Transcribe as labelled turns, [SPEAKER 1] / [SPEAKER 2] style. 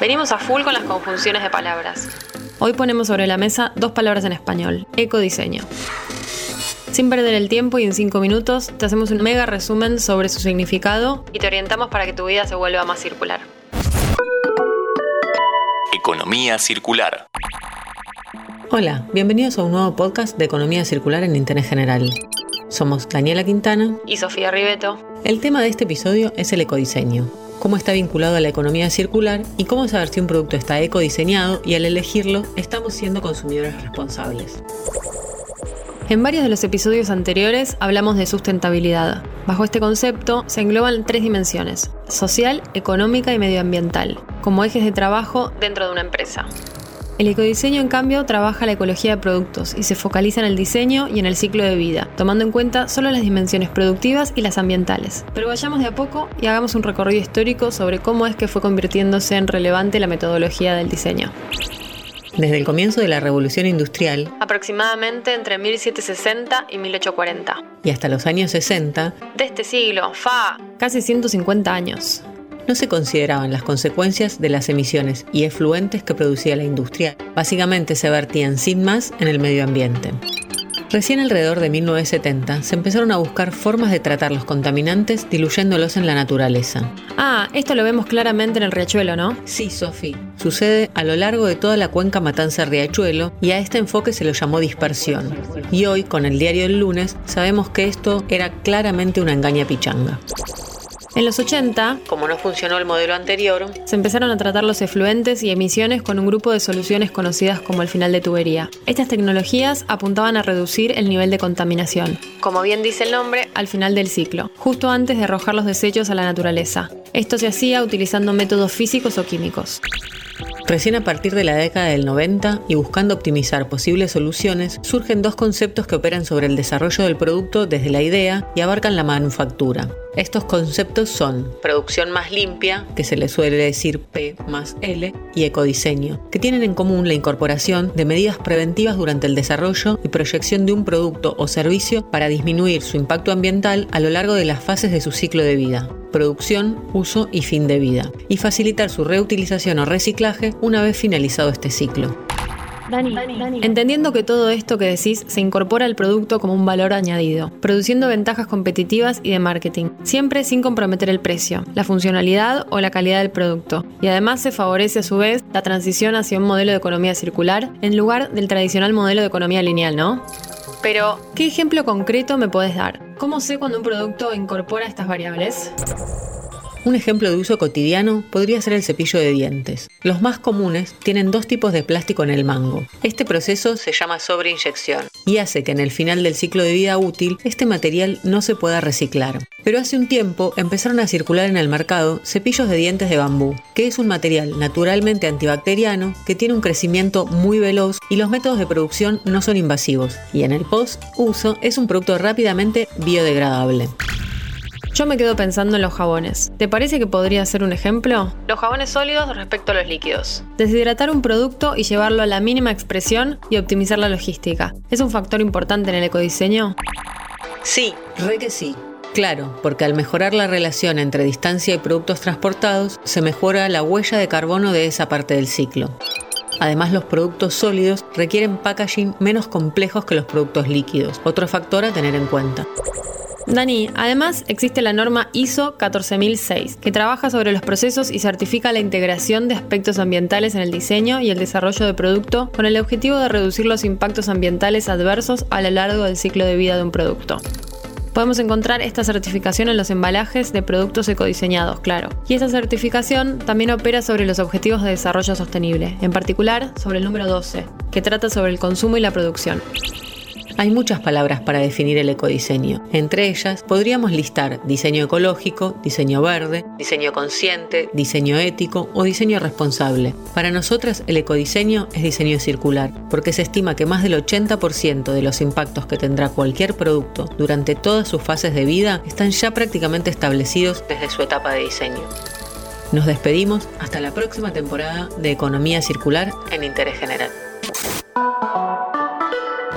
[SPEAKER 1] Venimos a full con las conjunciones de palabras. Hoy ponemos sobre la mesa dos palabras en español, ecodiseño. Sin perder el tiempo y en cinco minutos te hacemos un mega resumen sobre su significado y te orientamos para que tu vida se vuelva más circular.
[SPEAKER 2] Economía circular.
[SPEAKER 3] Hola, bienvenidos a un nuevo podcast de Economía Circular en Interés General. Somos Daniela Quintana
[SPEAKER 1] y Sofía Ribeto.
[SPEAKER 3] El tema de este episodio es el ecodiseño, cómo está vinculado a la economía circular y cómo saber si un producto está ecodiseñado y al elegirlo estamos siendo consumidores responsables.
[SPEAKER 1] En varios de los episodios anteriores hablamos de sustentabilidad. Bajo este concepto se engloban tres dimensiones, social, económica y medioambiental, como ejes de trabajo dentro de una empresa. El ecodiseño, en cambio, trabaja la ecología de productos y se focaliza en el diseño y en el ciclo de vida, tomando en cuenta solo las dimensiones productivas y las ambientales. Pero vayamos de a poco y hagamos un recorrido histórico sobre cómo es que fue convirtiéndose en relevante la metodología del diseño.
[SPEAKER 3] Desde el comienzo de la revolución industrial,
[SPEAKER 1] aproximadamente entre 1760 y 1840,
[SPEAKER 3] y hasta los años 60,
[SPEAKER 1] de este siglo, fa, casi 150 años,
[SPEAKER 3] no se consideraban las consecuencias de las emisiones y efluentes que producía la industria. Básicamente se vertían sin más en el medio ambiente. Recién alrededor de 1970 se empezaron a buscar formas de tratar los contaminantes diluyéndolos en la naturaleza.
[SPEAKER 1] Ah, esto lo vemos claramente en el riachuelo, ¿no?
[SPEAKER 3] Sí, Sofi. Sucede a lo largo de toda la cuenca Matanza-Riachuelo y a este enfoque se lo llamó dispersión. Y hoy, con el diario del lunes, sabemos que esto era claramente una engaña pichanga.
[SPEAKER 1] En los 80,
[SPEAKER 3] como no funcionó el modelo anterior,
[SPEAKER 1] se empezaron a tratar los efluentes y emisiones con un grupo de soluciones conocidas como el final de tubería. Estas tecnologías apuntaban a reducir el nivel de contaminación, como bien dice el nombre, al final del ciclo, justo antes de arrojar los desechos a la naturaleza. Esto se hacía utilizando métodos físicos o químicos.
[SPEAKER 3] Recién a partir de la década del 90 y buscando optimizar posibles soluciones, surgen dos conceptos que operan sobre el desarrollo del producto desde la idea y abarcan la manufactura. Estos conceptos son producción más limpia, que se le suele decir P más L, y ecodiseño, que tienen en común la incorporación de medidas preventivas durante el desarrollo y proyección de un producto o servicio para disminuir su impacto ambiental a lo largo de las fases de su ciclo de vida producción, uso y fin de vida, y facilitar su reutilización o reciclaje una vez finalizado este ciclo.
[SPEAKER 1] Entendiendo que todo esto que decís se incorpora al producto como un valor añadido, produciendo ventajas competitivas y de marketing, siempre sin comprometer el precio, la funcionalidad o la calidad del producto. Y además se favorece a su vez la transición hacia un modelo de economía circular en lugar del tradicional modelo de economía lineal, ¿no? Pero, ¿qué ejemplo concreto me puedes dar? ¿Cómo sé cuando un producto incorpora estas variables?
[SPEAKER 3] Un ejemplo de uso cotidiano podría ser el cepillo de dientes. Los más comunes tienen dos tipos de plástico en el mango. Este proceso se llama sobreinyección y hace que en el final del ciclo de vida útil este material no se pueda reciclar. Pero hace un tiempo empezaron a circular en el mercado cepillos de dientes de bambú, que es un material naturalmente antibacteriano que tiene un crecimiento muy veloz y los métodos de producción no son invasivos. Y en el post-uso es un producto rápidamente biodegradable.
[SPEAKER 1] Yo me quedo pensando en los jabones. ¿Te parece que podría ser un ejemplo? Los jabones sólidos respecto a los líquidos. Deshidratar un producto y llevarlo a la mínima expresión y optimizar la logística. ¿Es un factor importante en el ecodiseño?
[SPEAKER 3] Sí, re que sí. Claro, porque al mejorar la relación entre distancia y productos transportados, se mejora la huella de carbono de esa parte del ciclo. Además, los productos sólidos requieren packaging menos complejos que los productos líquidos, otro factor a tener en cuenta.
[SPEAKER 1] Dani, además existe la norma ISO 14006, que trabaja sobre los procesos y certifica la integración de aspectos ambientales en el diseño y el desarrollo de producto con el objetivo de reducir los impactos ambientales adversos a lo largo del ciclo de vida de un producto. Podemos encontrar esta certificación en los embalajes de productos ecodiseñados, claro. Y esta certificación también opera sobre los objetivos de desarrollo sostenible, en particular sobre el número 12, que trata sobre el consumo y la producción.
[SPEAKER 3] Hay muchas palabras para definir el ecodiseño. Entre ellas podríamos listar diseño ecológico, diseño verde, diseño consciente, diseño ético o diseño responsable. Para nosotras el ecodiseño es diseño circular, porque se estima que más del 80% de los impactos que tendrá cualquier producto durante todas sus fases de vida están ya prácticamente establecidos desde su etapa de diseño. Nos despedimos hasta la próxima temporada de Economía Circular en Interés General.